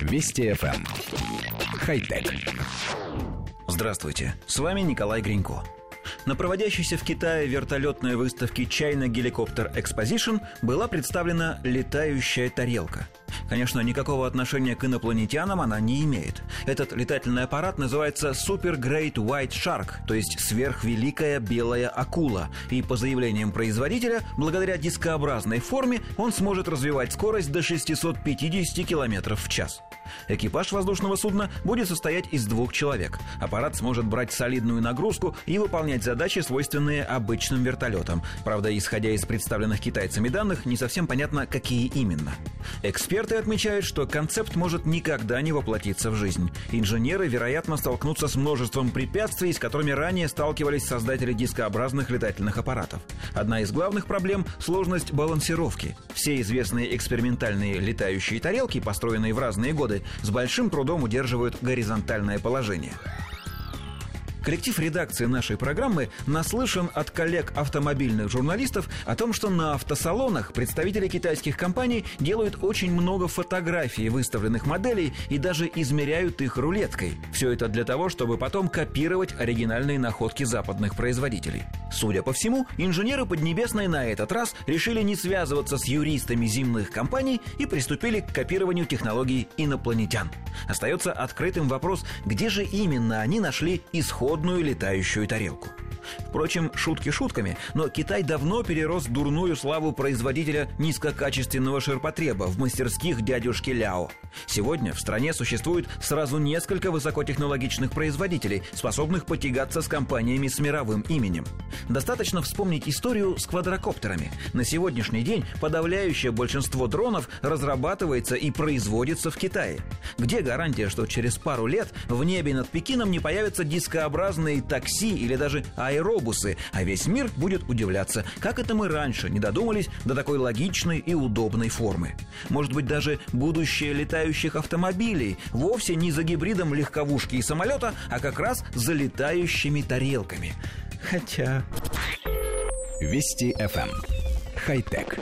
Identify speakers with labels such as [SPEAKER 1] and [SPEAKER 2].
[SPEAKER 1] Вести FM. Эм. Хай-тек.
[SPEAKER 2] Здравствуйте, с вами Николай Гринько. На проводящейся в Китае вертолетной выставке China Helicopter Exposition была представлена летающая тарелка – Конечно, никакого отношения к инопланетянам она не имеет. Этот летательный аппарат называется Super Great White Shark, то есть сверхвеликая белая акула. И по заявлениям производителя, благодаря дискообразной форме, он сможет развивать скорость до 650 км в час. Экипаж воздушного судна будет состоять из двух человек. Аппарат сможет брать солидную нагрузку и выполнять задачи, свойственные обычным вертолетам. Правда, исходя из представленных китайцами данных, не совсем понятно, какие именно. Эксперты отмечают, что концепт может никогда не воплотиться в жизнь. Инженеры, вероятно, столкнутся с множеством препятствий, с которыми ранее сталкивались создатели дискообразных летательных аппаратов. Одна из главных проблем – сложность балансировки. Все известные экспериментальные летающие тарелки, построенные в разные годы, с большим трудом удерживают горизонтальное положение. Коллектив редакции нашей программы наслышан от коллег автомобильных журналистов о том, что на автосалонах представители китайских компаний делают очень много фотографий выставленных моделей и даже измеряют их рулеткой. Все это для того, чтобы потом копировать оригинальные находки западных производителей. Судя по всему, инженеры Поднебесной на этот раз решили не связываться с юристами земных компаний и приступили к копированию технологий инопланетян. Остается открытым вопрос, где же именно они нашли исходную летающую тарелку. Впрочем, шутки шутками, но Китай давно перерос дурную славу производителя низкокачественного ширпотреба в мастерских дядюшки Ляо. Сегодня в стране существует сразу несколько высокотехнологичных производителей, способных потягаться с компаниями с мировым именем. Достаточно вспомнить историю с квадрокоптерами. На сегодняшний день подавляющее большинство дронов разрабатывается и производится в Китае. Где гарантия, что через пару лет в небе над Пекином не появятся дискообразные такси или даже аэробусы, а весь мир будет удивляться, как это мы раньше не додумались до такой логичной и удобной формы. Может быть, даже будущее летающих автомобилей вовсе не за гибридом легковушки и самолета, а как раз за летающими тарелками. Хотя...
[SPEAKER 1] Вести FM. Эм. Хай-тек.